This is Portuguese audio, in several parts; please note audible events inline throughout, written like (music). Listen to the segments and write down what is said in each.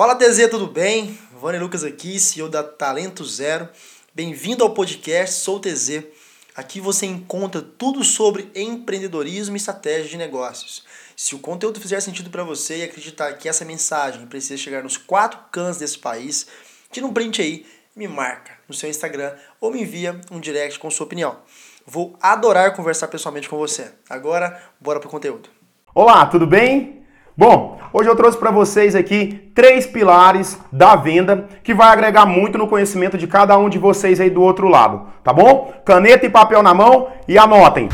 Fala TZ, tudo bem? Vani Lucas aqui, CEO da Talento Zero. Bem-vindo ao podcast Sou TZ. Aqui você encontra tudo sobre empreendedorismo e estratégia de negócios. Se o conteúdo fizer sentido para você e acreditar que essa mensagem precisa chegar nos quatro cantos desse país, tira um print aí, me marca no seu Instagram ou me envia um direct com sua opinião. Vou adorar conversar pessoalmente com você. Agora, bora pro conteúdo. Olá, tudo bem? Bom, hoje eu trouxe para vocês aqui três pilares da venda que vai agregar muito no conhecimento de cada um de vocês aí do outro lado, tá bom? Caneta e papel na mão e anotem.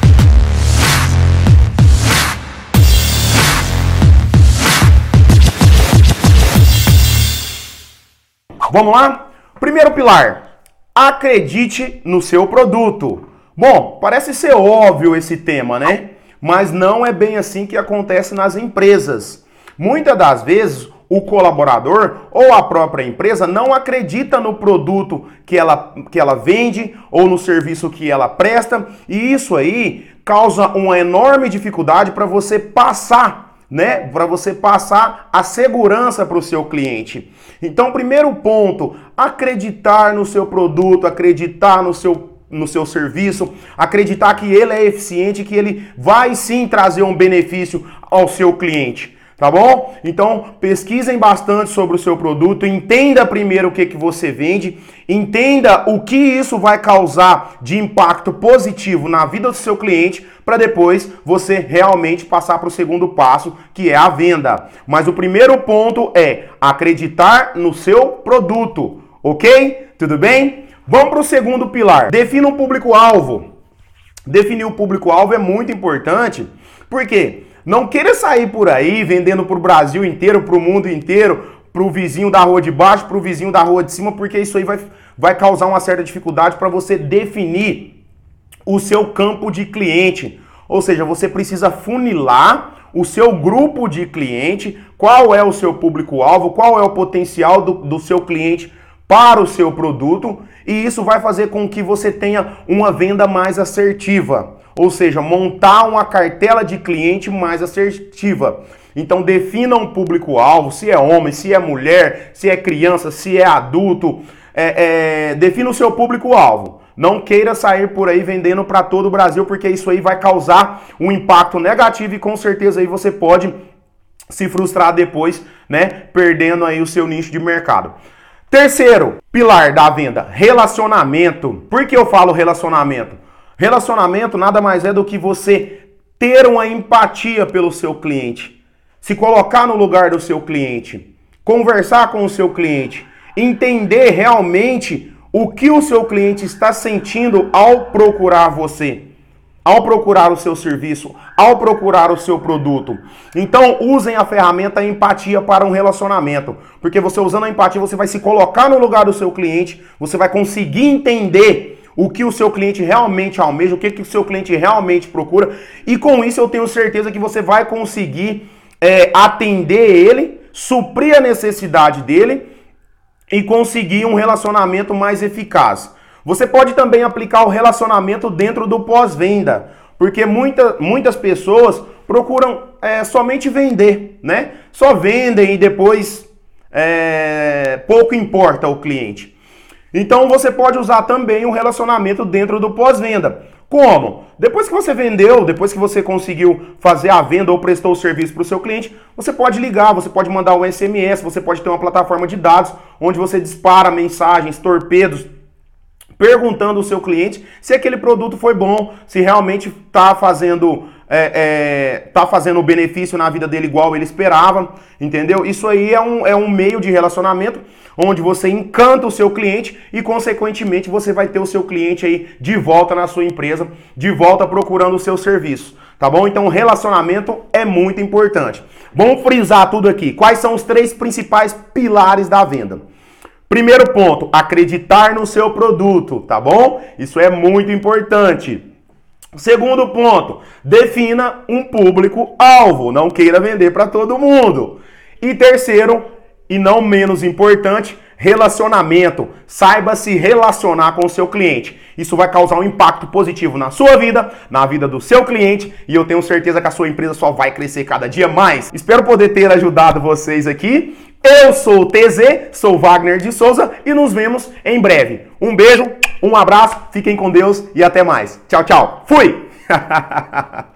Vamos lá? Primeiro pilar: acredite no seu produto. Bom, parece ser óbvio esse tema, né? mas não é bem assim que acontece nas empresas. Muitas das vezes, o colaborador ou a própria empresa não acredita no produto que ela, que ela vende ou no serviço que ela presta, e isso aí causa uma enorme dificuldade para você passar, né? Para você passar a segurança para o seu cliente. Então, primeiro ponto, acreditar no seu produto, acreditar no seu no seu serviço, acreditar que ele é eficiente, que ele vai sim trazer um benefício ao seu cliente. Tá bom? Então, pesquisem bastante sobre o seu produto, entenda primeiro o que, que você vende, entenda o que isso vai causar de impacto positivo na vida do seu cliente, para depois você realmente passar para o segundo passo, que é a venda. Mas o primeiro ponto é acreditar no seu produto, ok? Tudo bem? Vamos para o segundo pilar. Defina um público-alvo. Definir o público-alvo é muito importante, porque não queira sair por aí vendendo para o Brasil inteiro, para o mundo inteiro, para o vizinho da rua de baixo, para o vizinho da rua de cima, porque isso aí vai, vai causar uma certa dificuldade para você definir o seu campo de cliente. Ou seja, você precisa funilar o seu grupo de cliente, qual é o seu público-alvo, qual é o potencial do, do seu cliente para o seu produto e isso vai fazer com que você tenha uma venda mais assertiva, ou seja, montar uma cartela de cliente mais assertiva. Então defina um público-alvo, se é homem, se é mulher, se é criança, se é adulto, é, é, defina o seu público-alvo. Não queira sair por aí vendendo para todo o Brasil, porque isso aí vai causar um impacto negativo e com certeza aí você pode se frustrar depois, né, perdendo aí o seu nicho de mercado. Terceiro pilar da venda, relacionamento. Por que eu falo relacionamento? Relacionamento nada mais é do que você ter uma empatia pelo seu cliente, se colocar no lugar do seu cliente, conversar com o seu cliente, entender realmente o que o seu cliente está sentindo ao procurar você ao procurar o seu serviço, ao procurar o seu produto. Então, usem a ferramenta empatia para um relacionamento, porque você usando a empatia, você vai se colocar no lugar do seu cliente, você vai conseguir entender o que o seu cliente realmente almeja, o que, que o seu cliente realmente procura, e com isso eu tenho certeza que você vai conseguir é, atender ele, suprir a necessidade dele e conseguir um relacionamento mais eficaz. Você pode também aplicar o relacionamento dentro do pós-venda, porque muita, muitas pessoas procuram é, somente vender, né? Só vendem e depois é, pouco importa o cliente. Então você pode usar também o relacionamento dentro do pós-venda. Como? Depois que você vendeu, depois que você conseguiu fazer a venda ou prestou o serviço para o seu cliente, você pode ligar, você pode mandar um SMS, você pode ter uma plataforma de dados onde você dispara mensagens, torpedos perguntando ao seu cliente se aquele produto foi bom, se realmente está fazendo é, é, tá fazendo benefício na vida dele igual ele esperava, entendeu? Isso aí é um, é um meio de relacionamento onde você encanta o seu cliente e, consequentemente, você vai ter o seu cliente aí de volta na sua empresa, de volta procurando o seu serviço, tá bom? Então, relacionamento é muito importante. Vamos frisar tudo aqui. Quais são os três principais pilares da venda? Primeiro ponto, acreditar no seu produto, tá bom? Isso é muito importante. Segundo ponto, defina um público-alvo, não queira vender para todo mundo. E terceiro, e não menos importante, relacionamento. Saiba se relacionar com o seu cliente. Isso vai causar um impacto positivo na sua vida, na vida do seu cliente, e eu tenho certeza que a sua empresa só vai crescer cada dia mais. Espero poder ter ajudado vocês aqui. Eu sou o TZ, sou Wagner de Souza e nos vemos em breve. Um beijo, um abraço, fiquem com Deus e até mais. Tchau, tchau. Fui! (laughs)